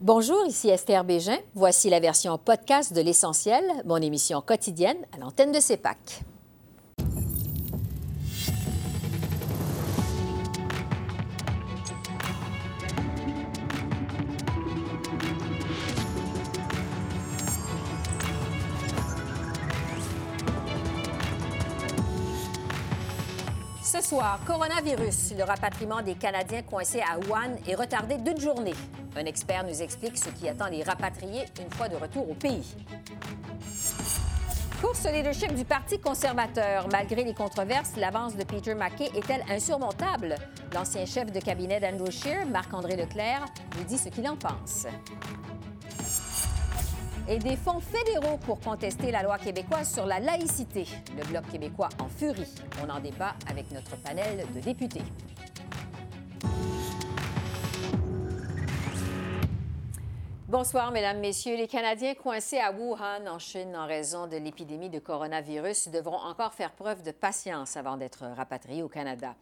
Bonjour, ici Esther Bégin. Voici la version podcast de L'Essentiel, mon émission quotidienne à l'antenne de CEPAC. Ce soir, coronavirus. Le rapatriement des Canadiens coincés à Wuhan est retardé d'une journée. Un expert nous explique ce qui attend les rapatriés une fois de retour au pays. Course leadership du Parti conservateur. Malgré les controverses, l'avance de Peter MacKay est-elle insurmontable? L'ancien chef de cabinet d'Andrew Scheer, Marc-André Leclerc, nous dit ce qu'il en pense et des fonds fédéraux pour contester la loi québécoise sur la laïcité. Le Bloc québécois en furie. On en débat avec notre panel de députés. Bonsoir, Mesdames, Messieurs. Les Canadiens coincés à Wuhan, en Chine, en raison de l'épidémie de coronavirus, devront encore faire preuve de patience avant d'être rapatriés au Canada.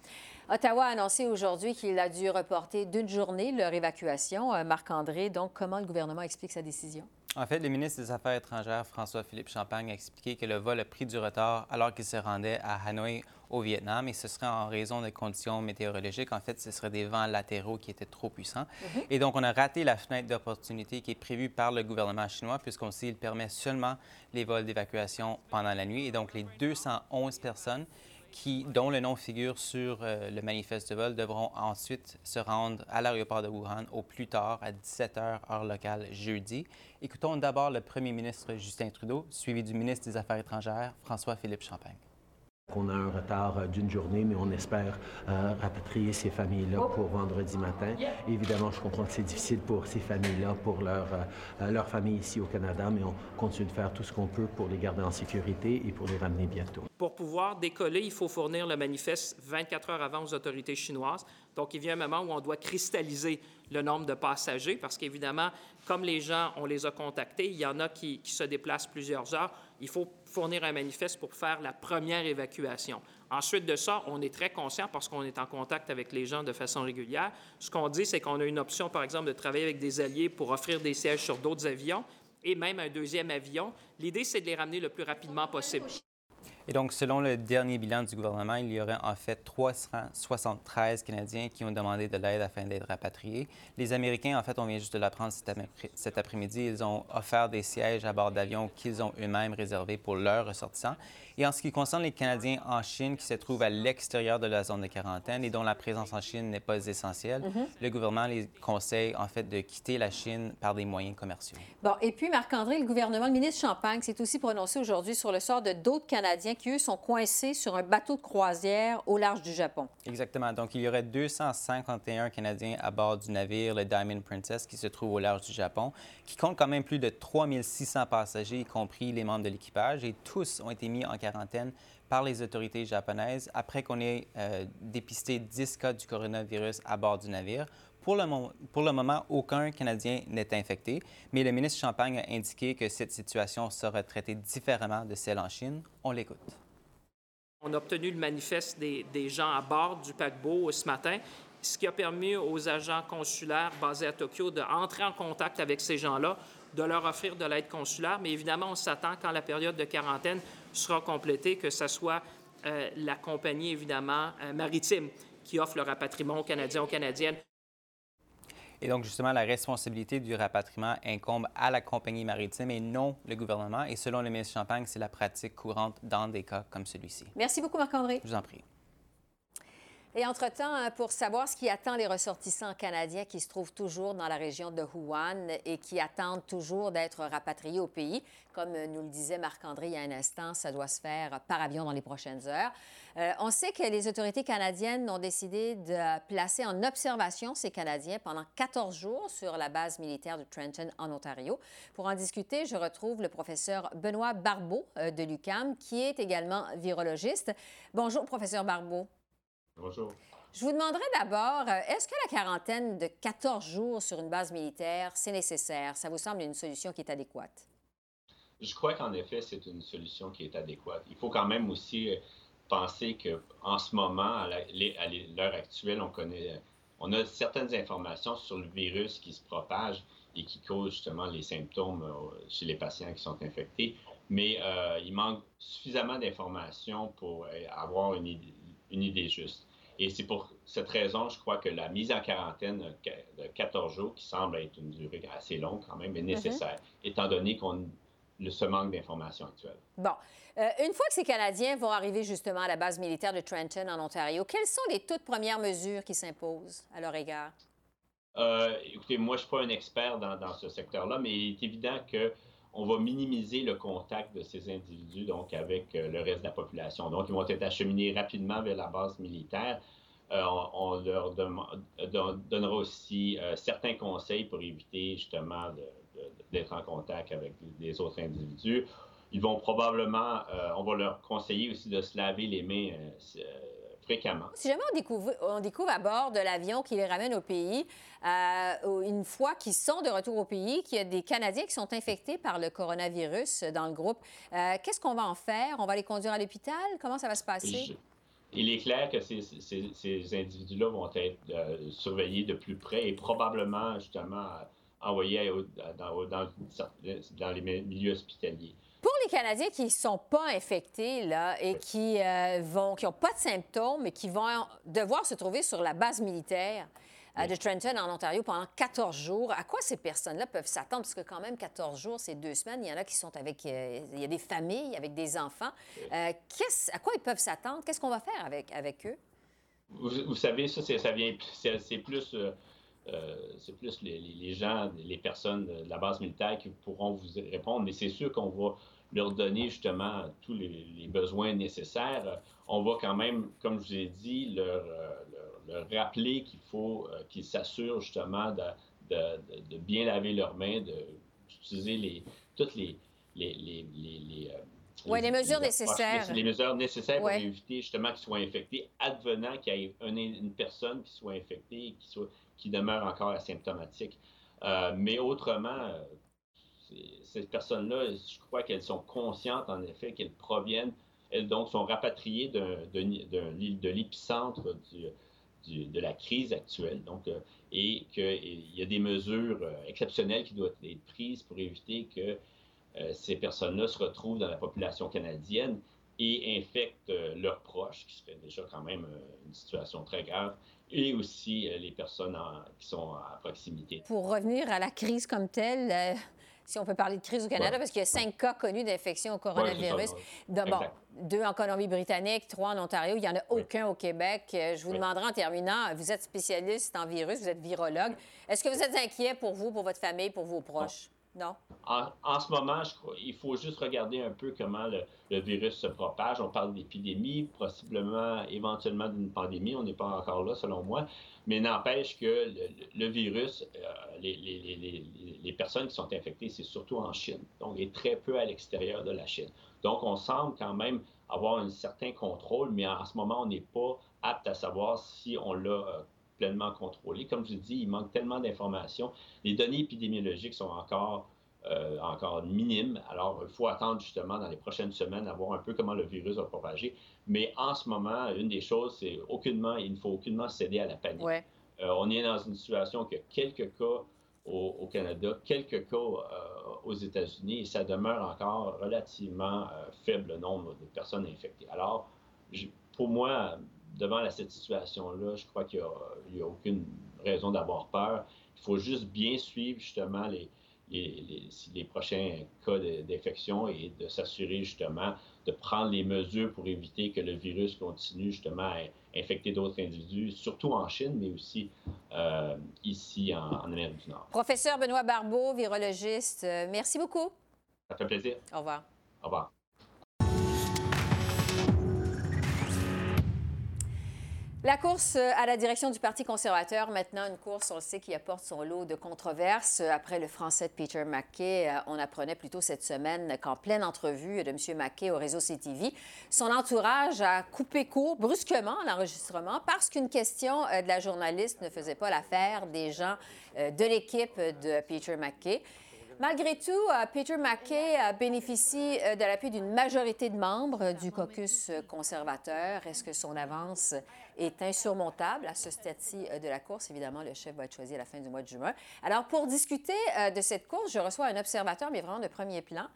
Ottawa a annoncé aujourd'hui qu'il a dû reporter d'une journée leur évacuation. Euh, Marc-André, donc, comment le gouvernement explique sa décision? En fait, le ministre des Affaires étrangères, François-Philippe Champagne, a expliqué que le vol a pris du retard alors qu'il se rendait à Hanoï, au Vietnam, et ce serait en raison des conditions météorologiques. En fait, ce seraient des vents latéraux qui étaient trop puissants. Mhm. Et donc, on a raté la fenêtre d'opportunité qui est prévue par le gouvernement chinois, puisqu'on sait qu'il permet seulement les vols d'évacuation pendant la nuit. Et donc, les 211 personnes qui, dont le nom figure sur euh, le manifeste de vol, devront ensuite se rendre à l'aéroport de Wuhan au plus tard à 17 h heure locale jeudi. Écoutons d'abord le premier ministre Justin Trudeau, suivi du ministre des Affaires étrangères François-Philippe Champagne. On a un retard euh, d'une journée, mais on espère euh, rapatrier ces familles-là pour vendredi matin. Évidemment, je comprends que c'est difficile pour ces familles-là, pour leur, euh, leur famille ici au Canada, mais on continue de faire tout ce qu'on peut pour les garder en sécurité et pour les ramener bientôt. Pour pouvoir décoller, il faut fournir le manifeste 24 heures avant aux autorités chinoises. Donc, il vient un moment où on doit cristalliser le nombre de passagers parce qu'évidemment, comme les gens, on les a contactés, il y en a qui, qui se déplacent plusieurs heures. Il faut fournir un manifeste pour faire la première évacuation. Ensuite de ça, on est très conscient parce qu'on est en contact avec les gens de façon régulière. Ce qu'on dit, c'est qu'on a une option, par exemple, de travailler avec des alliés pour offrir des sièges sur d'autres avions et même un deuxième avion. L'idée, c'est de les ramener le plus rapidement possible. Et donc, selon le dernier bilan du gouvernement, il y aurait en fait 373 Canadiens qui ont demandé de l'aide afin d'être rapatriés. Les Américains, en fait, on vient juste de l'apprendre cet après-midi, ils ont offert des sièges à bord d'avions qu'ils ont eux-mêmes réservés pour leurs ressortissants. Et en ce qui concerne les Canadiens en Chine qui se trouvent à l'extérieur de la zone de quarantaine et dont la présence en Chine n'est pas essentielle, mhm. le gouvernement les conseille en fait de quitter la Chine par des moyens commerciaux. Bon, et puis Marc-André, le gouvernement, le ministre Champagne s'est aussi prononcé aujourd'hui sur le sort de d'autres Canadiens qui, eux, sont coincés sur un bateau de croisière au large du Japon. Exactement. Donc, il y aurait 251 Canadiens à bord du navire, le Diamond Princess, qui se trouve au large du Japon, qui compte quand même plus de 3600 passagers, y compris les membres de l'équipage, et tous ont été mis en quarantaine par les autorités japonaises après qu'on ait euh, dépisté 10 cas du coronavirus à bord du navire. Pour le, moment, aucun Canadien n'est infecté, mais le ministre Champagne a indiqué que cette situation sera traitée différemment de celle en Chine. On l'écoute. On a obtenu le manifeste des, gens à bord du paquebot ce matin, ce qui a permis aux agents consulaires basés à Tokyo d'entrer en contact avec ces gens-là, de leur offrir de l'aide consulaire. Mais évidemment, on s'attend quand la période de quarantaine sera complétée, que ce soit euh, la compagnie, évidemment, euh, maritime qui offre le rapatriement aux Canadiens, aux Canadiennes. Et donc, justement, la responsabilité du rapatriement incombe à la compagnie maritime et non le gouvernement. Et selon le ministre Champagne, c'est la pratique courante dans des cas comme celui-ci. Merci beaucoup, Marc-André. Je vous en prie. Et entre-temps, hein, pour savoir ce qui attend les ressortissants canadiens qui se trouvent toujours dans la région de Wuhan et qui attendent toujours d'être rapatriés au pays, comme nous le disait Marc-André il y a un instant, ça doit se faire par avion dans les prochaines heures. Euh, on sait que les autorités canadiennes ont décidé de placer en observation ces Canadiens pendant 14 jours sur la base militaire de Trenton en Ontario. Pour en discuter, je retrouve le professeur Benoît Barbeau euh, de l'UCAM, qui est également virologiste. Bonjour, professeur Barbeau. Bonjour. Je vous demanderai d'abord, euh, est-ce que la quarantaine de 14 jours sur une base militaire, c'est nécessaire? Ça vous semble une solution qui est adéquate? Je crois qu'en effet, c'est une solution qui est adéquate. Il faut quand même aussi euh, penser qu'en ce moment, à l'heure actuelle, on connaît, on a certaines informations sur le virus qui se propage. et qui causent justement les symptômes chez les patients qui sont infectés. Mais il manque suffisamment d'informations pour avoir une idée juste. Et c'est pour cette raison, je crois que la mise en quarantaine de 14 jours, qui semble être une durée assez longue quand même, est mhm. nécessaire, étant donné qu'on ce manque d'informations actuelles. Bon. Euh, une fois que ces Canadiens vont arriver justement à la base militaire de Trenton, en Ontario, quelles sont les toutes premières mesures qui s'imposent à leur égard? Euh, écoutez, moi, je ne suis pas un expert dans, dans ce secteur-là, mais il est évident que on va minimiser le contact de ces individus donc avec euh, le reste de la population. Donc, ils vont être acheminés rapidement vers la base militaire. Euh, on, leur donnera aussi euh, certains conseils pour éviter justement d'être en contact avec des autres individus. Ils vont probablement, on va leur conseiller aussi de se laver les mains si jamais on découvre, on découvre à bord de l'avion qui les ramène au pays, euh, une fois qu'ils sont de retour au pays, qu'il y a des Canadiens qui sont infectés par le coronavirus dans le groupe, euh, qu'est-ce qu'on va en faire? On va les conduire à l'hôpital? Comment ça va se passer? il est clair que ces, ces, individus-là vont être euh, surveillés de plus près et probablement, justement, envoyés dans, dans, dans les milieux hospitaliers. Pour les Canadiens qui ne sont pas infectés là, et qui euh, vont, qui n'ont pas de symptômes, mais qui vont devoir se trouver sur la base militaire euh, de Trenton en Ontario pendant 14 jours, à quoi ces personnes-là peuvent s'attendre? Parce que quand même, 14 jours, c'est deux semaines. Il y en a qui sont avec... Euh, il y a des familles avec des enfants. à quoi ils peuvent s'attendre? Qu'est-ce qu'on va faire avec, avec eux? Vous, savez, ça, ça vient... C'est plus... c'est plus les, les, gens, les personnes de la base militaire qui pourront vous répondre, mais c'est sûr qu'on va leur donner justement tous les, besoins nécessaires. On va quand même, comme je vous ai dit, leur, leur, rappeler qu'il faut euh, qu'ils s'assurent justement de, de, de, bien laver leurs mains, d'utiliser les, toutes les, les, les, les euh, les mesures nécessaires. Les mesures nécessaires pour éviter justement qu'ils soient infectés, advenant qu'il y ait une, personne qui soit infectée et qui, soit, qui demeure encore asymptomatique. Euh, mais autrement, ces personnes-là, je crois qu'elles sont conscientes, en effet, qu'elles proviennent, elles donc sont rapatriées de l'épicentre de la crise actuelle. Donc, euh, et qu'il y a des mesures euh, exceptionnelles qui doivent être prises pour éviter que euh, ces personnes-là se retrouvent dans la population canadienne et infectent leurs proches, qui serait déjà quand même une situation très grave, et aussi les personnes qui sont à proximité. Pour revenir à la crise comme telle, si on peut parler de crise au Canada, parce qu'il y a cinq cas connus d'infection au coronavirus. deux en Colombie-Britannique, trois en Ontario. Il n'y en a aucun au Québec. Euh, je vous demanderai en terminant, vous êtes spécialiste en virus, vous êtes virologue. Est-ce que vous êtes inquiet pour vous, pour votre famille, pour vos proches? Non. En, ce moment, il faut juste regarder un peu comment le, virus se propage. On parle d'épidémie, possiblement, éventuellement d'une pandémie. On n'est pas encore là, selon moi. Mais n'empêche que le, virus, euh, les, personnes qui sont infectées, c'est surtout en Chine. Donc, est très peu à l'extérieur de la Chine. Donc, on semble quand même avoir un certain contrôle, mais en ce moment, on n'est pas apte à savoir si on l'a euh, pleinement contrôlé. Comme je vous dis, il manque tellement d'informations. Les données épidémiologiques sont encore, euh, encore minimes. Alors, il faut attendre justement dans les prochaines semaines à voir un peu comment le virus va propager. Mais en ce moment, une des choses, c'est aucunement, il ne faut aucunement céder à la panique. Euh, on est dans une situation que quelques cas au, Canada, quelques cas euh, aux États-Unis, et ça demeure encore relativement faible le nombre de personnes infectées. Alors, pour moi, devant cette situation-là, je crois qu'il n'y a, aucune raison d'avoir peur. Il faut juste bien suivre justement les, les, prochains cas d'infection et de s'assurer justement de prendre les mesures pour éviter que le virus continue justement à infecter d'autres individus, surtout en Chine, mais aussi euh, ici en, en, Amérique du Nord. Professeur Benoît Barbeau, virologiste, euh, merci beaucoup. Ça fait plaisir. Au revoir. Au revoir. La course euh, à la direction du Parti conservateur, maintenant une course, on le sait, qui apporte son lot de controverses. Après le français de Peter McKay, euh, on apprenait plutôt cette semaine qu'en pleine entrevue de M. McKay au réseau CTV, son entourage a coupé court brusquement l'enregistrement parce qu'une question euh, de la journaliste ne faisait pas l'affaire des gens de l'équipe de Peter McKay. Malgré tout, Peter MacKay euh, bénéficie de l'appui d'une majorité de membres du caucus conservateur. Est-ce que son avance est insurmontable à ce stade-ci de la course? Évidemment, le chef va être choisi à la fin du mois de juin. Alors, pour discuter de cette course, je reçois un observateur, mais vraiment de premier plan,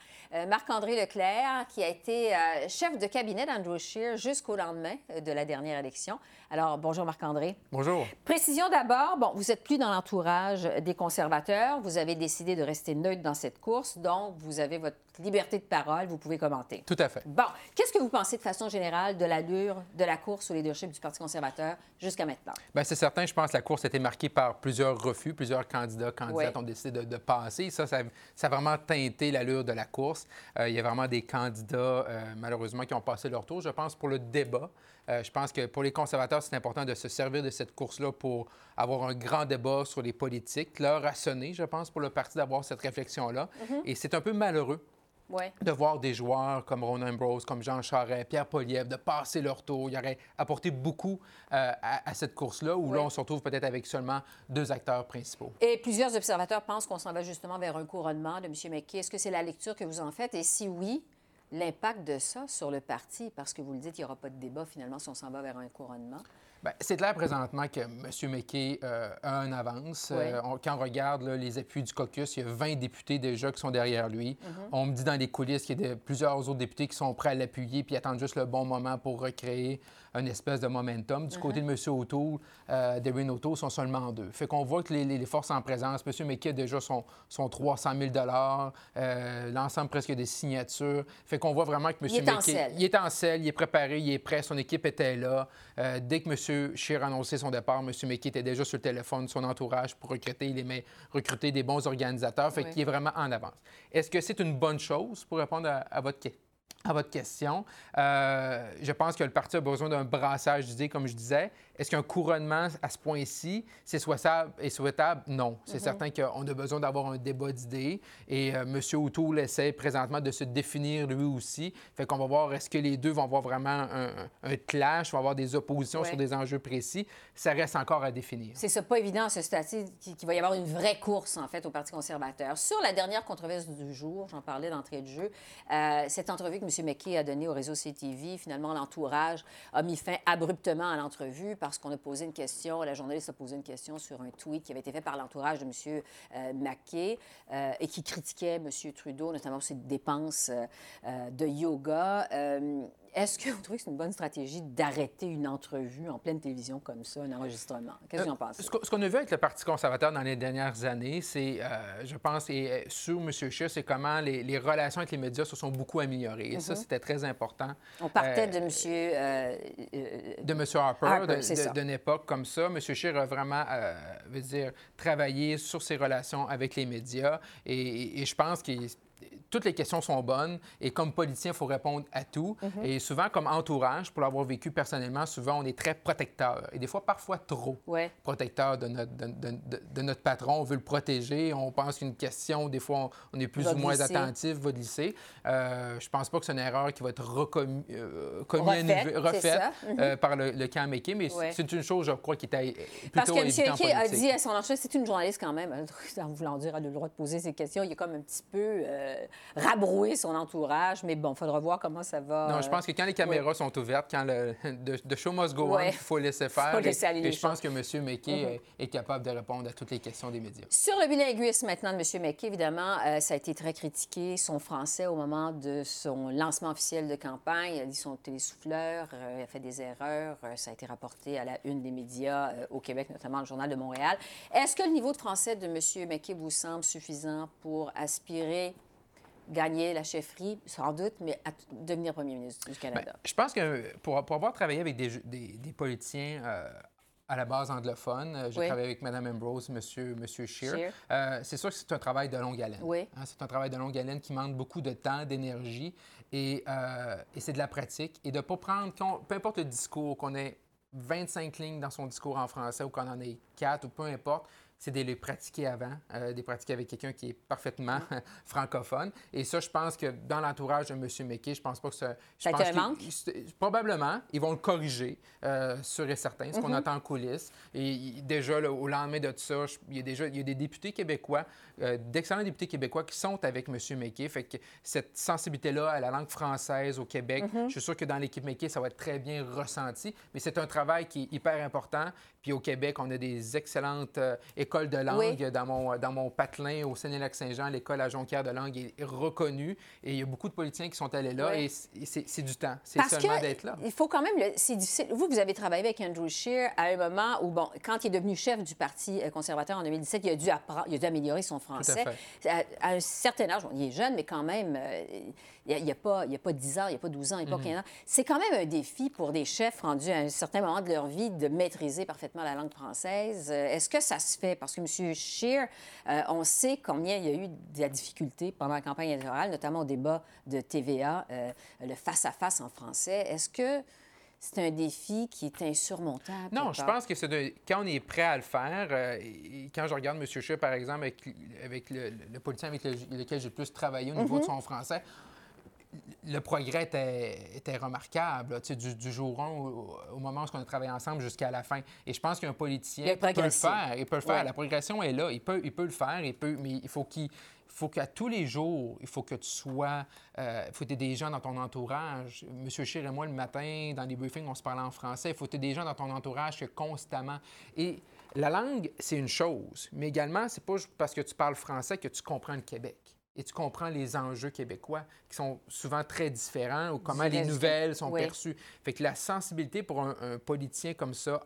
Marc-André Leclerc, qui a été chef de cabinet d'Andrew Scheer jusqu'au lendemain de la dernière élection. Alors, bonjour Marc-André. Bonjour. Précision d'abord, bon, vous êtes plus dans l'entourage des conservateurs, vous avez décidé de rester neutre dans cette course, donc vous avez votre liberté de parole, vous pouvez commenter. Tout à fait. Bon, qu'est-ce que vous pensez de façon générale de l'allure de la course au leadership du Parti conservateur jusqu'à maintenant? Bien, c'est certain, je pense que la course a été marquée par plusieurs refus, plusieurs candidats, candidates ont décidé de, passer. Ça, ça, a vraiment teinté l'allure de la course. Euh, il y a vraiment des candidats, euh, malheureusement, qui ont passé leur tour. Je pense pour le débat, euh, je pense que pour les conservateurs, c'est important de se servir de cette course-là pour avoir un grand débat sur les politiques. L'heure a sonné, je pense, pour le parti d'avoir cette réflexion-là. Mm-hmm. Et c'est un peu malheureux de voir des joueurs comme Ron Ambrose, comme Jean Charest, Pierre Poliev, de passer leur tour. Il aurait apporté beaucoup euh, à, cette course-là, où là, on se retrouve peut-être avec seulement deux acteurs principaux. Et plusieurs observateurs pensent qu'on s'en va justement vers un couronnement de M. McKay. Est-ce que c'est la lecture que vous en faites? Et si oui, l'impact de ça sur le parti, parce que vous le dites, il n'y aura pas de débat finalement si on s'en va vers un couronnement. Bien, c'est clair présentement que M. McKay euh, a un avance. Euh, quand on regarde les appuis du caucus, il y a 20 députés déjà qui sont derrière lui. Mm-hmm. On me dit dans les coulisses qu'il y a plusieurs autres députés qui sont prêts à l'appuyer puis attendent juste le bon moment pour recréer une espèce de momentum. Du côté de M. O'Toole, euh, Darren O'Toole sont seulement deux. Fait qu'on voit que les, forces en présence, M. McKay a déjà son, son 300 000 euh, l'ensemble presque des signatures. Fait qu'on voit vraiment que M. Il McKay... Il est en selle, il est préparé, il est prêt, son équipe était là. Euh, dès que M. Scheer a annoncé son départ, M. McKay était déjà sur le téléphone, son entourage pour recruter, il aimait recruter des bons organisateurs. Fait qu'il est vraiment en avance. Est-ce que c'est une bonne chose pour répondre à, à votre question? à votre question, euh, je pense que le parti a besoin d'un brassage d'idées, comme je disais. Est-ce qu'un couronnement à ce point-ci, c'est souhaitable et souhaitable? Non. C'est mhm. certain qu'on a besoin d'avoir un débat d'idées. Et euh, M. O'Toole essaie présentement de se définir lui aussi. Fait qu'on va voir est-ce que les deux vont avoir vraiment un, clash, vont avoir des oppositions sur des enjeux précis? Ça reste encore à définir. C'est ça, pas évident ce statut qu'il va y avoir une vraie course, en fait, au Parti conservateur. Sur la dernière controverse du jour, j'en parlais d'entrée de jeu, euh, cette entrevue que M. McKay a donnée au réseau CTV, finalement, l'entourage a mis fin abruptement à l'entrevue parce qu'on a posé une question, la journaliste a posé une question sur un tweet qui avait été fait par l'entourage de M. Euh, euh, et qui critiquait M. Trudeau, notamment ses dépenses euh, de yoga. Est-ce que vous trouvez que c'est une bonne stratégie d'arrêter une entrevue en pleine télévision comme ça, un enregistrement? Qu'est-ce que vous en pensez? Ce qu'on a vu avec le Parti conservateur dans les dernières années, c'est, je pense, et sur M. Scheer, c'est comment les, relations avec les médias se sont beaucoup améliorées. Et ça, mm-hmm. c'était très important. On partait de M. de M. Harper, de, d'une époque comme ça. M. Scheer a vraiment, euh, veut dire, travaillé sur ses relations avec les médias et, et je pense qu'il toutes les questions sont bonnes et comme politicien, il faut répondre à tout. Mhm. Et souvent, comme entourage, pour l'avoir vécu personnellement, souvent, on est très protecteur et des fois, parfois trop protecteur de notre, de, notre patron. On veut le protéger. On pense qu'une question, des fois, on, est plus ou moins attentif, va glisser. Euh, je pense pas que c'est une erreur qui va être recommise, euh, refaite, euh, mhm. par le, le camp McKay, mais c'est une chose, je crois, qui était plutôt Parce que M. McKay a dit à son enchère, c'est une journaliste quand même, en voulant dire, elle a le droit de poser ses questions. Il est comme un petit peu rabrouer son entourage. Mais bon, il faudra voir comment ça va. Non, je pense que quand les caméras sont ouvertes, quand le de, show must go on, il faut laisser faire. Faut laisser aller et, je pense que M. McKay mhm. est, capable de répondre à toutes les questions des médias. Sur le bilinguisme maintenant de M. McKay, évidemment, euh, ça a été très critiqué, son français au moment de son lancement officiel de campagne. Il a dit son télésouffleur, euh, il a fait des erreurs. Euh, ça a été rapporté à la une des médias au Québec, notamment le Journal de Montréal. Est-ce que le niveau de français de M. McKay vous semble suffisant pour aspirer gagner la chefferie, sans doute, mais à devenir premier ministre du Canada? Bien, je pense que pour, avoir travaillé avec des, des, politiciens euh, à la base anglophone, euh, j'ai travaillé avec Mme Ambrose, M. Monsieur, monsieur Scheer, euh, c'est sûr que c'est un travail de longue haleine. Oui. Hein, c'est un travail de longue haleine qui demande beaucoup de temps, d'énergie, et, et c'est de la pratique. Et de ne pas prendre, peu importe le discours, qu'on ait 25 lignes dans son discours en français ou qu'on en ait 4 ou peu importe, c'est de les pratiquer avant, euh, de les pratiquer avec quelqu'un qui est parfaitement francophone. Et ça, je pense que dans l'entourage de M. McKay, je pense pas que ça... Je ça pense manque? Probablement, ils vont le corriger, euh, sûr et certain, ce qu'on Mhm. attend en coulisses. Et déjà, là, au lendemain de tout ça, je- il y a déjà il y a des députés québécois, euh, d'excellents députés québécois qui sont avec M. McKay. Fait que cette sensibilité-là à la langue française au Québec, Mhm. je suis sûr que dans l'équipe McKay, ça va être très bien ressenti. Mais c'est un travail qui est hyper important. Puis au Québec, on a des excellentes euh, écoles de langue. Oui. Dans, mon, dans mon patelin au Sénélac-Saint-Jean, l'école à Jonquière de langue est reconnue. Et il y a beaucoup de politiciens qui sont allés là. Oui. Et c'est- du temps. C'est seulement d'être là. il faut quand même, le- c'est difficile. Vous, vous avez travaillé avec Andrew Scheer à un moment où, bon, quand il est devenu chef du Parti euh, conservateur en 2017, il a dû, apprendre, il a dû améliorer son français. À, à un certain âge, bon, il est jeune, mais quand même, euh, il n'y a, pas- il y a pas 10 ans, il n'y a pas 12 ans, il n'y a pas 15 ans. C'est quand même un défi pour des chefs rendus à un certain moment de leur vie de maîtriser parfaitement la langue française. Euh, Est-ce que ça se fait? Parce que M. Scheer, euh, on sait combien il y a eu de la difficulté pendant la campagne électorale, notamment au débat de TVA, euh, le face-à-face en français. Est-ce que c'est un défi qui est insurmontable? Non, je pense que c'est de- quand on est prêt à le faire, euh, et quand je regarde M. Scheer, par exemple, avec, avec le, le politicien avec le- lequel j'ai le plus travaillé au niveau de son français, le progrès était, était remarquable, là, du, du jour 1 au, au moment où on a travaillé ensemble jusqu'à la fin. Et je pense qu'un politicien peut le faire. Il peut le faire. Ouais. La progression est là. Il peut, il peut le faire. Il peut, mais il faut qu'il faut qu'à tous les jours, il faut que tu sois, euh, il faut que tu aies des gens dans ton entourage. Monsieur Scheer et moi, le matin, dans les briefings, on se parlait en français. Il faut que tu aies des gens dans ton entourage que constamment. Et la langue, c'est une chose, mais également, c'est pas parce que tu parles français que tu comprends le Québec. Et tu comprends les enjeux québécois qui sont souvent très différents ou comment les nouvelles sont Oui. perçues. Fait que la sensibilité pour un, un politicien comme ça,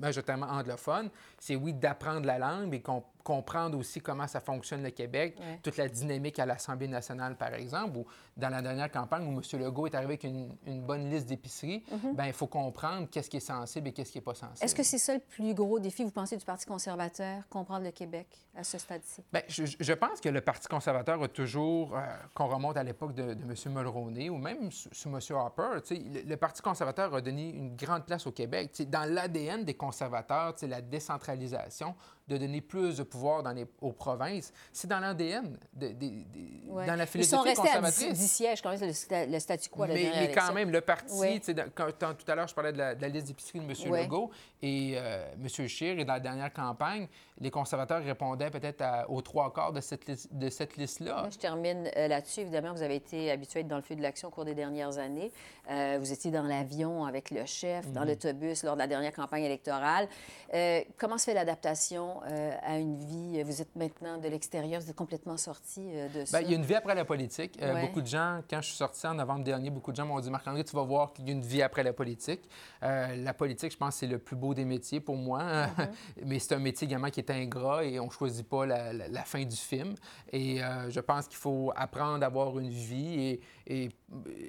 majoritairement anglophone, c'est oui d'apprendre la langue, mais com- comprendre aussi comment ça fonctionne le Québec, Ouais. toute la dynamique à l'Assemblée nationale, par exemple, ou dans la dernière campagne où M. Legault est arrivé avec une, une bonne liste d'épiceries, ben il faut comprendre qu'est-ce qui est sensible et qu'est-ce qui n'est pas sensible. Est-ce que c'est ça le plus gros défi, vous pensez, du Parti conservateur, comprendre le Québec à ce stade-ci? Bien, je, je pense que le Parti conservateur a toujours, euh, qu'on remonte à l'époque de, de M. Mulroney ou même sous, M. Harper, le, le Parti conservateur a donné une grande place au Québec. Tu sais, dans l'ADN des conservateurs, la décentralisation, de donner plus de pouvoir dans les, aux provinces, c'est dans l'ADN, de, de- de- Ouais. dans la Ils sont philosophie restés à conservatrice. 10, 10 sièges, quand même, c'est le, le statu quo Mais, mais quand même, le parti, dans- quand, tout à l'heure, je parlais de la, la liste d'épicerie de M. Oui. Legault et euh, M. Scheer, et dans la dernière campagne, les conservateurs répondaient peut-être aux trois quarts de cette, de cette liste-là. Moi, je termine euh, là-dessus. Évidemment, vous avez été habitué à être dans le feu de l'action au cours des dernières années. Euh, vous étiez dans l'avion avec le chef, Mhm. dans l'autobus lors de la dernière campagne électorale. Euh, comment se fait l'adaptation euh, à une vie? Vous êtes maintenant de l'extérieur, vous êtes complètement sorti euh, de ça. Bien, il y a une vie après la politique. Euh, Ouais. Beaucoup de gens, quand je suis sorti en novembre dernier, beaucoup de gens m'ont dit Marc-André, tu vas voir qu'il y a une vie après la politique. Euh, la politique, je pense, c'est le plus beau des métiers pour moi. Mm-hmm. Mais c'est un métier également qui est ingrat et on ne choisit pas la, la- la fin du film. Et euh, je pense qu'il faut apprendre à avoir une vie. Et, et, euh,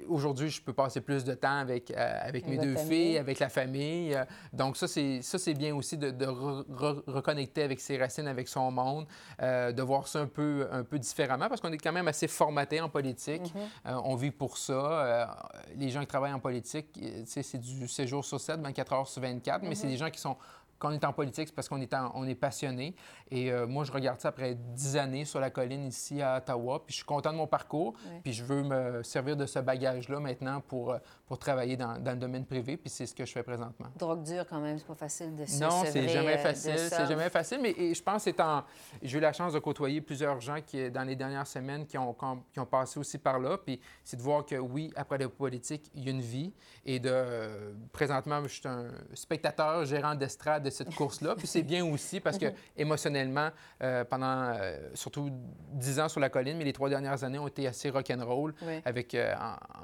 aujourd'hui, je peux passer plus de temps avec, euh, avec mes deux filles, avec la famille. Euh, Donc, ça, c'est ça, c'est bien aussi de, de re- re- reconnecter avec ses racines, avec son monde, euh, de voir ça un peu, un peu différemment parce qu'on est quand même assez formaté en politique. Euh, on vit pour ça. Les gens qui travaillent en politique, c'est du séjour sur 7, 24 heures sur 24, mais c'est des gens qui sont. Quand on est en politique, c'est parce qu'on est, en- on est passionné. Et euh, moi, je regarde ça après 10 années sur la colline ici à Ottawa. Puis je suis content de mon parcours. Puis je veux me servir de ce bagage-là maintenant pour, euh, pour travailler dans, dans le domaine privé. Puis c'est ce que je fais présentement. Drogue dure, quand même, c'est pas facile de se Non, c'est euh, jamais de facile. C'est jamais facile, mais et je pense que en... J'ai eu la chance de côtoyer plusieurs gens qui, dans les dernières semaines, qui ont, qui ont- passé aussi par là. Puis c'est de voir que oui, après la politique, il y a une vie. Et de euh, présentement, je suis un spectateur, gérant d'estrade de cette course-là. Puis c'est bien aussi parce que émotionnellement, euh, pendant euh, surtout 10 ans sur la colline, mais les trois dernières années ont été assez rock'n'roll Oui. avec, euh,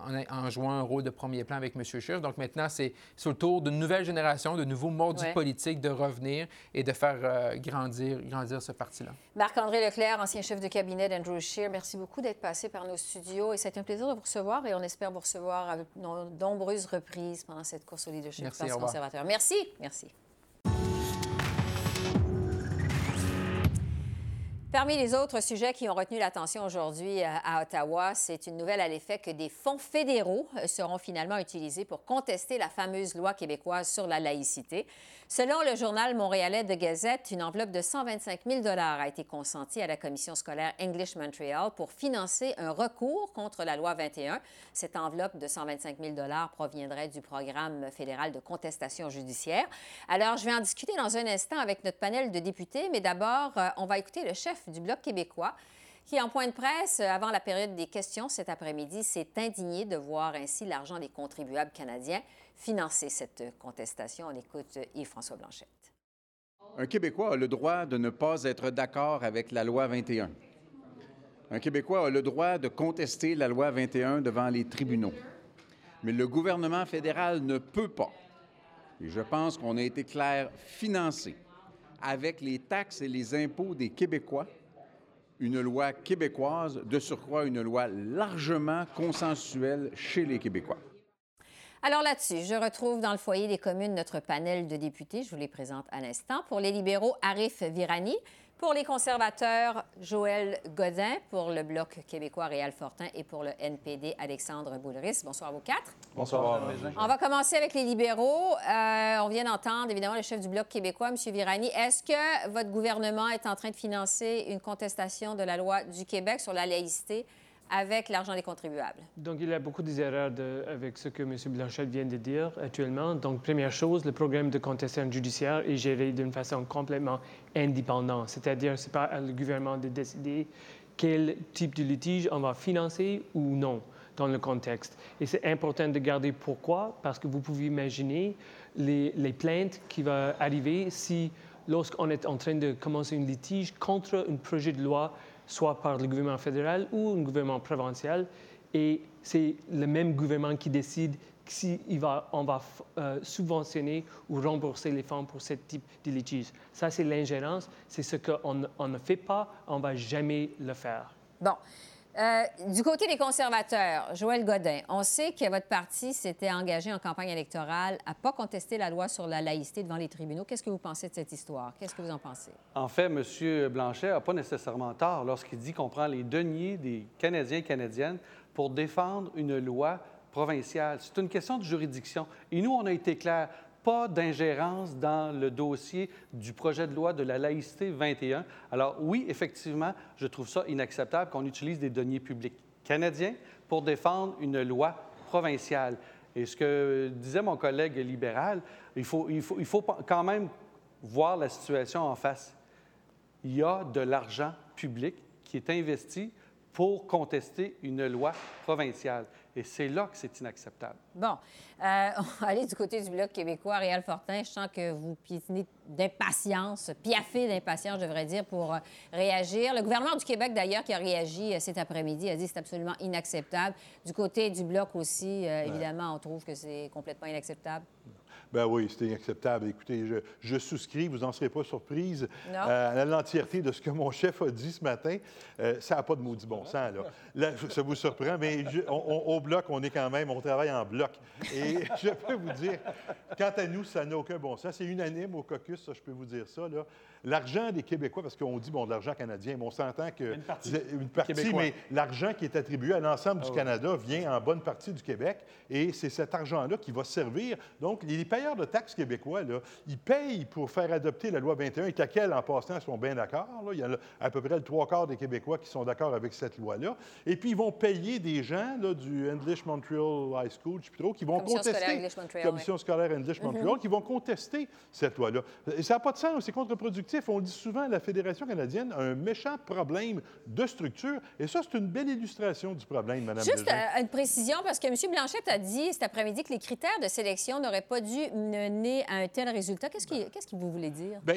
en, en- en jouant un rôle de premier plan avec M. Scheer. Donc maintenant, c'est sur le tour d'une nouvelle génération, de nouveaux mordus Ouais. politiques de revenir et de faire grandir, grandir ce parti-là. Marc-André Leclerc, ancien chef de cabinet d'Andrew Scheer, merci beaucoup d'être passé par nos studios et c'est un plaisir de vous recevoir et on espère vous recevoir à de nombreuses reprises pendant cette course au leadership Merci, au conservateur. Merci. Merci. Parmi les autres sujets qui ont retenu l'attention aujourd'hui euh, à Ottawa, c'est une nouvelle à l'effet que des fonds fédéraux euh, seront finalement utilisés pour contester la fameuse loi québécoise sur la laïcité. Selon le journal montréalais de Gazette, une enveloppe de 125 000 a été consentie à la commission scolaire English Montreal pour financer un recours contre la loi 21. Cette enveloppe de 125 000 proviendrait du programme fédéral de contestation judiciaire. Alors, je vais en discuter dans un instant avec notre panel de députés, mais d'abord, euh, on va écouter le chef du Bloc québécois, qui, en point de presse, euh, avant la période des questions cet après-midi, s'est indigné de voir ainsi l'argent des contribuables canadiens financer cette contestation. On écoute Yves-François Blanchette. Un Québécois a le droit de ne pas être d'accord avec la loi 21. Un Québécois a le droit de contester la loi 21 devant les tribunaux. Mais le gouvernement fédéral ne peut pas, et je pense qu'on a été clair, financer avec les taxes et les impôts des Québécois, une loi québécoise, de surcroît une loi largement consensuelle chez les Québécois. Alors là-dessus, je retrouve dans le foyer des communes notre panel de députés. Je vous les présente à l'instant. Pour les libéraux, Arif Virani. Pour les conservateurs, Joël Godin. Pour le Bloc québécois, Réal Fortin. Et pour le NPD, Alexandre Boulris. Bonsoir à vous quatre. Bonsoir. On va commencer avec les libéraux. Euh, on vient d'entendre, évidemment, le chef du Bloc québécois, M. Virani. Est-ce que votre gouvernement est en train de financer une contestation de la loi du Québec sur la laïcité? Avec l'argent des contribuables. Donc, il y a beaucoup d'erreurs avec ce que M. Blanchette vient de dire actuellement. Donc, première chose, le programme de contestation judiciaire est géré d'une façon complètement indépendante. C'est-à-dire, ce n'est pas le gouvernement de décider quel type de litige on va financer ou non dans le contexte. Et c'est important de garder pourquoi, parce que vous pouvez imaginer les, les plaintes qui vont arriver si, lorsqu'on est en train de commencer un litige contre un projet de loi soit par le gouvernement fédéral ou un gouvernement provincial. Et c'est le même gouvernement qui décide si on va euh, subventionner ou rembourser les fonds pour ce type de litige. Ça, c'est l'ingérence. C'est ce qu'on on ne fait pas, on ne va jamais le faire. Bon. Euh, du côté des conservateurs, Joël Godin, on sait que votre parti s'était engagé en campagne électorale à ne pas contester la loi sur la laïcité devant les tribunaux. Qu'est-ce que vous pensez de cette histoire? Qu'est-ce que vous en pensez? En fait, M. Blanchet n'a pas nécessairement tort lorsqu'il dit qu'on prend les deniers des Canadiens et Canadiennes pour défendre une loi provinciale. C'est une question de juridiction. Et nous, on a été clairs pas d'ingérence dans le dossier du projet de loi de la laïcité 21. Alors oui, effectivement, je trouve ça inacceptable qu'on utilise des deniers publics canadiens pour défendre une loi provinciale. Et ce que disait mon collègue libéral, il faut, il faut, il faut quand même voir la situation en face. Il y a de l'argent public qui est investi pour contester une loi provinciale. Et c'est là que c'est inacceptable. Bon. Euh, du côté du Bloc québécois. Réal Fortin, je sens que vous piétinez d'impatience, piaffé d'impatience, je devrais dire, pour euh, réagir. Le gouvernement du Québec, d'ailleurs, qui a réagi euh, cet après-midi, a dit que c'est absolument inacceptable. Du côté du Bloc aussi, évidemment, on trouve que c'est complètement inacceptable. Ben oui, c'est inacceptable. Écoutez, je, souscris, vous n'en serez pas surprise euh, à l'entièreté de ce que mon chef a dit ce matin. Euh, ça n'a pas de maudit bon sens, là. ça vous surprend, mais au bloc, on est quand même, on travaille en bloc. Et je peux vous dire, quant à nous, ça n'a aucun bon sens. C'est unanime au caucus, ça, je peux vous dire ça, là. L'argent des Québécois, parce qu'on dit, bon, de l'argent canadien, mais on s'entend que... Une partie. Une partie, mais l'argent qui est attribué à l'ensemble du ah Canada vient en bonne partie du Québec, et c'est cet argent-là qui va servir. Donc, les payeurs de taxes québécois, là, ils payent pour faire adopter la loi 21, et laquelle, en passant, sont bien d'accord. Il y a à peu près le trois quarts des Québécois qui sont d'accord avec cette loi-là. Et puis, ils vont payer des gens là, du English Montreal High School, je sais plus trop, qui vont Commission contester... Scolaire Commission scolaire English mm-hmm. Montreal, qui vont contester cette loi-là. Et ça n'a pas de sens, c'est contre-productif. On dit souvent, la Fédération canadienne a un méchant problème de structure. Et ça, c'est une belle illustration du problème, Mme Juste euh, une précision, parce que M. Blanchette a dit cet après-midi que les critères de sélection n'auraient pas dû mener à un tel résultat. Qu'est-ce qu'il qu vous voulait dire? Bien,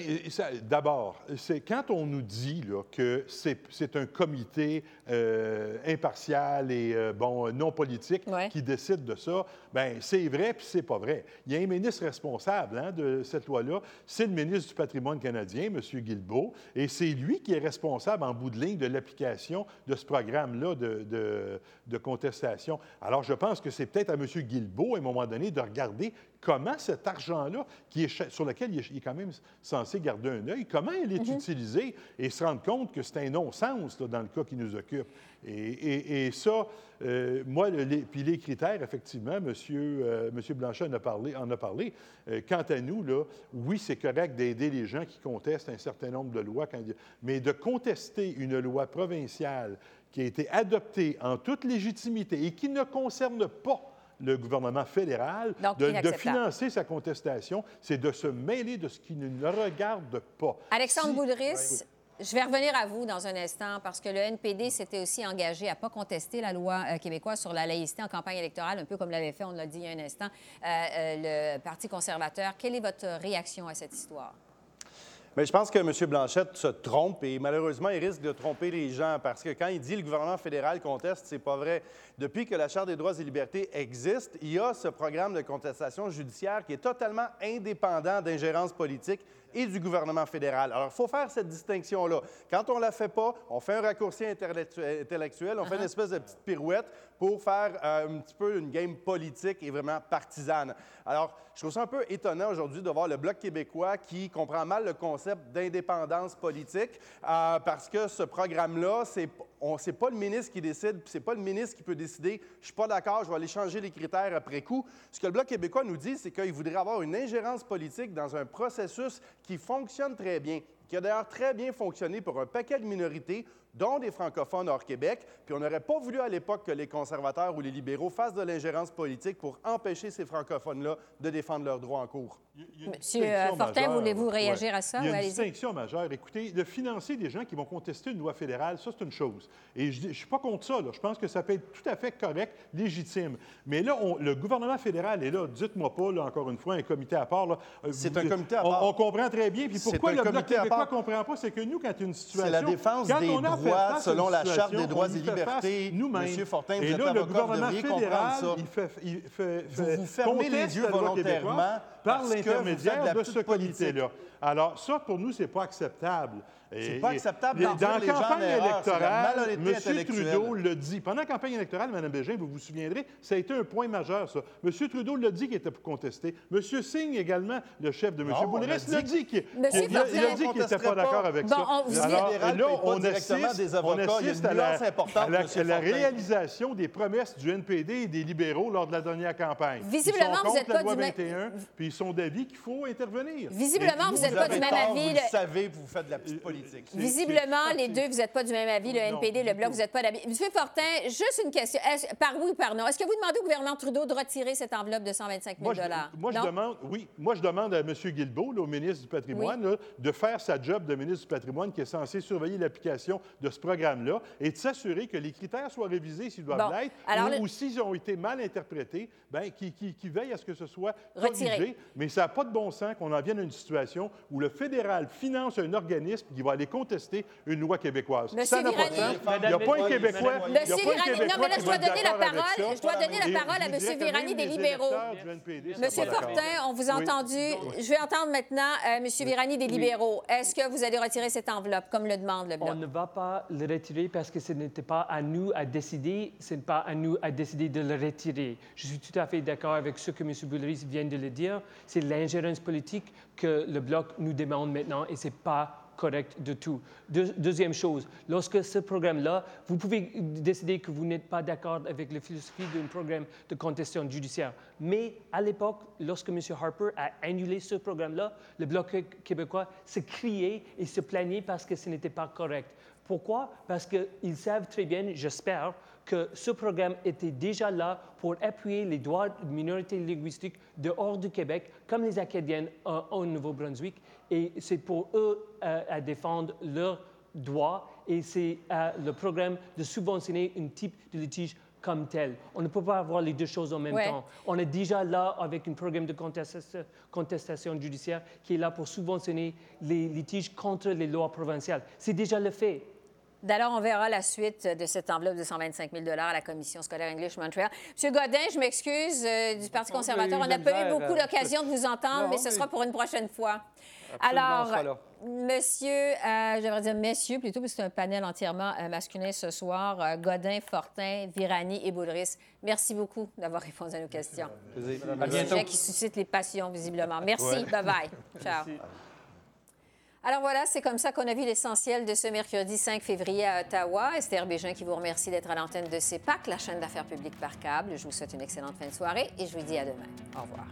d'abord, c'est quand on nous dit là, que c'est un comité euh, impartial et euh, bon, non politique qui décide de ça, bien, c'est vrai puis c'est pas vrai. Il y a un ministre responsable hein, de cette loi-là, c'est le ministre du patrimoine canadien, M. Guilbeault, et c'est lui qui est responsable en bout de ligne de l'application de ce programme-là de, contestation. Alors, je pense que c'est peut-être à M. Guilbeault, à un moment donné, de regarder comment cet argent-là, sur lequel il est, quand même censé garder un œil, comment il est mm-hmm. utilisé et se rendre compte que c'est un non-sens dans le cas qui nous occupe. Et, ça, euh, moi, puis les critères, effectivement, M. Monsieur, euh, monsieur Blanchet en a parlé. En a parlé. Euh, quant à nous, là, oui, c'est correct d'aider les gens qui contestent un certain nombre de lois, mais de contester une loi provinciale qui a été adoptée en toute légitimité et qui ne concerne pas le gouvernement fédéral de, financer sa contestation, c'est de se mêler de ce qui ne le regarde pas. Alexandre Boudris, je vais revenir à vous dans un instant parce que le NPD s'était aussi engagé à ne pas contester la loi euh, québécoise sur la laïcité en campagne électorale, un peu comme l'avait fait, on l'a dit il y a un instant, euh, euh, le Parti conservateur. Quelle est votre réaction à cette histoire? Mais je pense que M. Blanchette se trompe et malheureusement, il risque de tromper les gens parce que quand il dit que le gouvernement fédéral conteste, c'est pas vrai. Depuis que la Charte des droits et libertés existe, il y a ce programme de contestation judiciaire qui est totalement indépendant d'ingérence politique et du gouvernement fédéral. Alors, il faut faire cette distinction-là. Quand on ne la fait pas, on fait un raccourci intellectuel, on fait une uh-huh. espèce de petite pirouette pour faire euh, un petit peu une game politique et vraiment partisane. Alors, je trouve ça un peu étonnant aujourd'hui de voir le Bloc québécois qui comprend mal le concept d'indépendance politique euh, parce que ce programme-là, c'est n'est pas le ministre qui décide, c'est pas le ministre qui peut décider, je suis pas d'accord, je vais aller changer les critères après coup. Ce que le Bloc québécois nous dit, c'est qu'il voudrait avoir une ingérence politique dans un processus qui fonctionne très bien, qui a d'ailleurs très bien fonctionné pour un paquet de minorités, dont des francophones hors Québec. Puis on n'aurait pas voulu à l'époque que les conservateurs ou les libéraux fassent de l'ingérence politique pour empêcher ces francophones-là de défendre leurs droits en cours. Monsieur euh, Fortin, voulez-vous réagir à ça? Il y a une distinction majeure. Écoutez, de financer des gens qui vont contester une loi fédérale, ça, c'est une chose. Et je ne suis pas contre ça. Je pense que ça peut être tout à fait correct, légitime. Mais là, le gouvernement fédéral est là. Dites-moi pas, là, encore une fois, un comité à part. Euh, c'est un comité à part. On, comprend très bien. Puis pourquoi le Bloc québécois ne comprend pas, c'est que nous, quand il y a une situation... C'est la défense des droits selon la Charte des droits et libertés. Monsieur Fortin, vous et êtes là, avocat, le gouvernement fédéral, ça. Il fait, il fait, fait, vous, vous fermez les yeux volontairement par l'intermédiaire de ce comité-là. Alors, ça, pour nous, ce n'est pas acceptable. C'est pas acceptable dans la campagne électorale, M. Trudeau le dit. Pendant la campagne électorale, Mme Bégin, vous vous souviendrez, ça a été un point majeur, ça. M. Trudeau l'a dit qu'il était pour contester. M. Singh également, le chef de M. Boulris, l'a dit qu'il n'était pas d'accord avec ça. Alors, là, on assiste, on assiste à la, réalisation des promesses du NPD et des libéraux lors de la dernière campagne. Visiblement, ils sont vous n'êtes pas du même... puis sont d'avis qu'il faut intervenir. Visiblement, vous n'êtes pas du même avis. Vous le savez, vous faites de la petite politique. Visiblement, les deux, vous n'êtes pas du même avis, le NPD, le Bloc, vous n'êtes pas d'avis. Monsieur Fortin, juste une question. Par oui ou par non, est-ce que vous demandez au gouvernement Trudeau de retirer cette enveloppe de 125 000 moi, je, moi, je demande, oui, moi, je demande à M. Guilbeault, au ministre du Patrimoine, de faire sa job de ministre du Patrimoine qui est censé surveiller l'application de ce programme-là et de s'assurer que les critères soient révisés s'ils doivent l'être ou, s'ils ont été mal interprétés, bien, qui, qui, veille à ce que ce soit corrigé. Mais ça n'a pas de bon sens qu'on en vienne à une situation où le fédéral finance un organisme qui va aller contester une loi québécoise. Monsieur ça n'a pas de sens. Il n'y a pas un Québécois. Monsieur Virani, non, mais là, je dois donner la parole. Je dois donner la parole à Monsieur Virani des libéraux. Monsieur Fortin, on vous a entendu. Je vais entendre maintenant euh, Monsieur Virani des libéraux. Est-ce que vous allez retirer cette enveloppe, comme le demande le Bloc? On ne va pas le retirer parce que ce n'était pas à nous à décider. Ce n'est pas à nous à décider de le retirer. Je suis tout à fait d'accord avec ce que M. Boulris vient de le dire. C'est l'ingérence politique que le Bloc nous demande maintenant et ce n'est pas correct de tout. deuxième chose, lorsque ce programme-là, vous pouvez décider que vous n'êtes pas d'accord avec la philosophie d'un programme de contestation judiciaire. Mais à l'époque, lorsque M. Harper a annulé ce programme-là, le Bloc québécois se criait et se plaignait parce que ce n'était pas correct. Pourquoi? Parce qu'ils savent très bien, j'espère, que ce programme était déjà là pour appuyer les droits de minorités linguistiques dehors du Québec, comme les Acadiennes euh, au Nouveau-Brunswick. Et c'est pour eux euh, à défendre leurs droits et c'est euh, le programme de subventionner un type de litige comme tel. On ne peut pas avoir les deux choses en même temps. On est déjà là avec un programme de contestation, contestation, judiciaire qui est là pour subventionner les litiges contre les lois provinciales. C'est déjà le fait. D'ailleurs, on verra la suite de cette enveloppe de 125 000 à la Commission scolaire English Montréal. Monsieur Godin, je m'excuse euh, du Parti conservateur. On n'a pas eu beaucoup l'occasion de vous entendre, mais ce sera pour une prochaine fois. Alors, monsieur, euh, j'aimerais dire messieurs plutôt, parce que c'est un panel entièrement euh, masculin ce soir. Euh, Godin, Fortin, Virani et Boudris, merci beaucoup d'avoir répondu à nos questions. Un sujet qui suscite les passions, visiblement. Merci. Bye-bye. Ciao. Alors voilà, c'est comme ça qu'on a vu l'essentiel de ce mercredi 5 février à Ottawa. Esther Bégin qui vous remercie d'être à l'antenne de CEPAC, la chaîne d'affaires publiques par câble. Je vous souhaite une excellente fin de soirée et je vous dis à demain. Au revoir.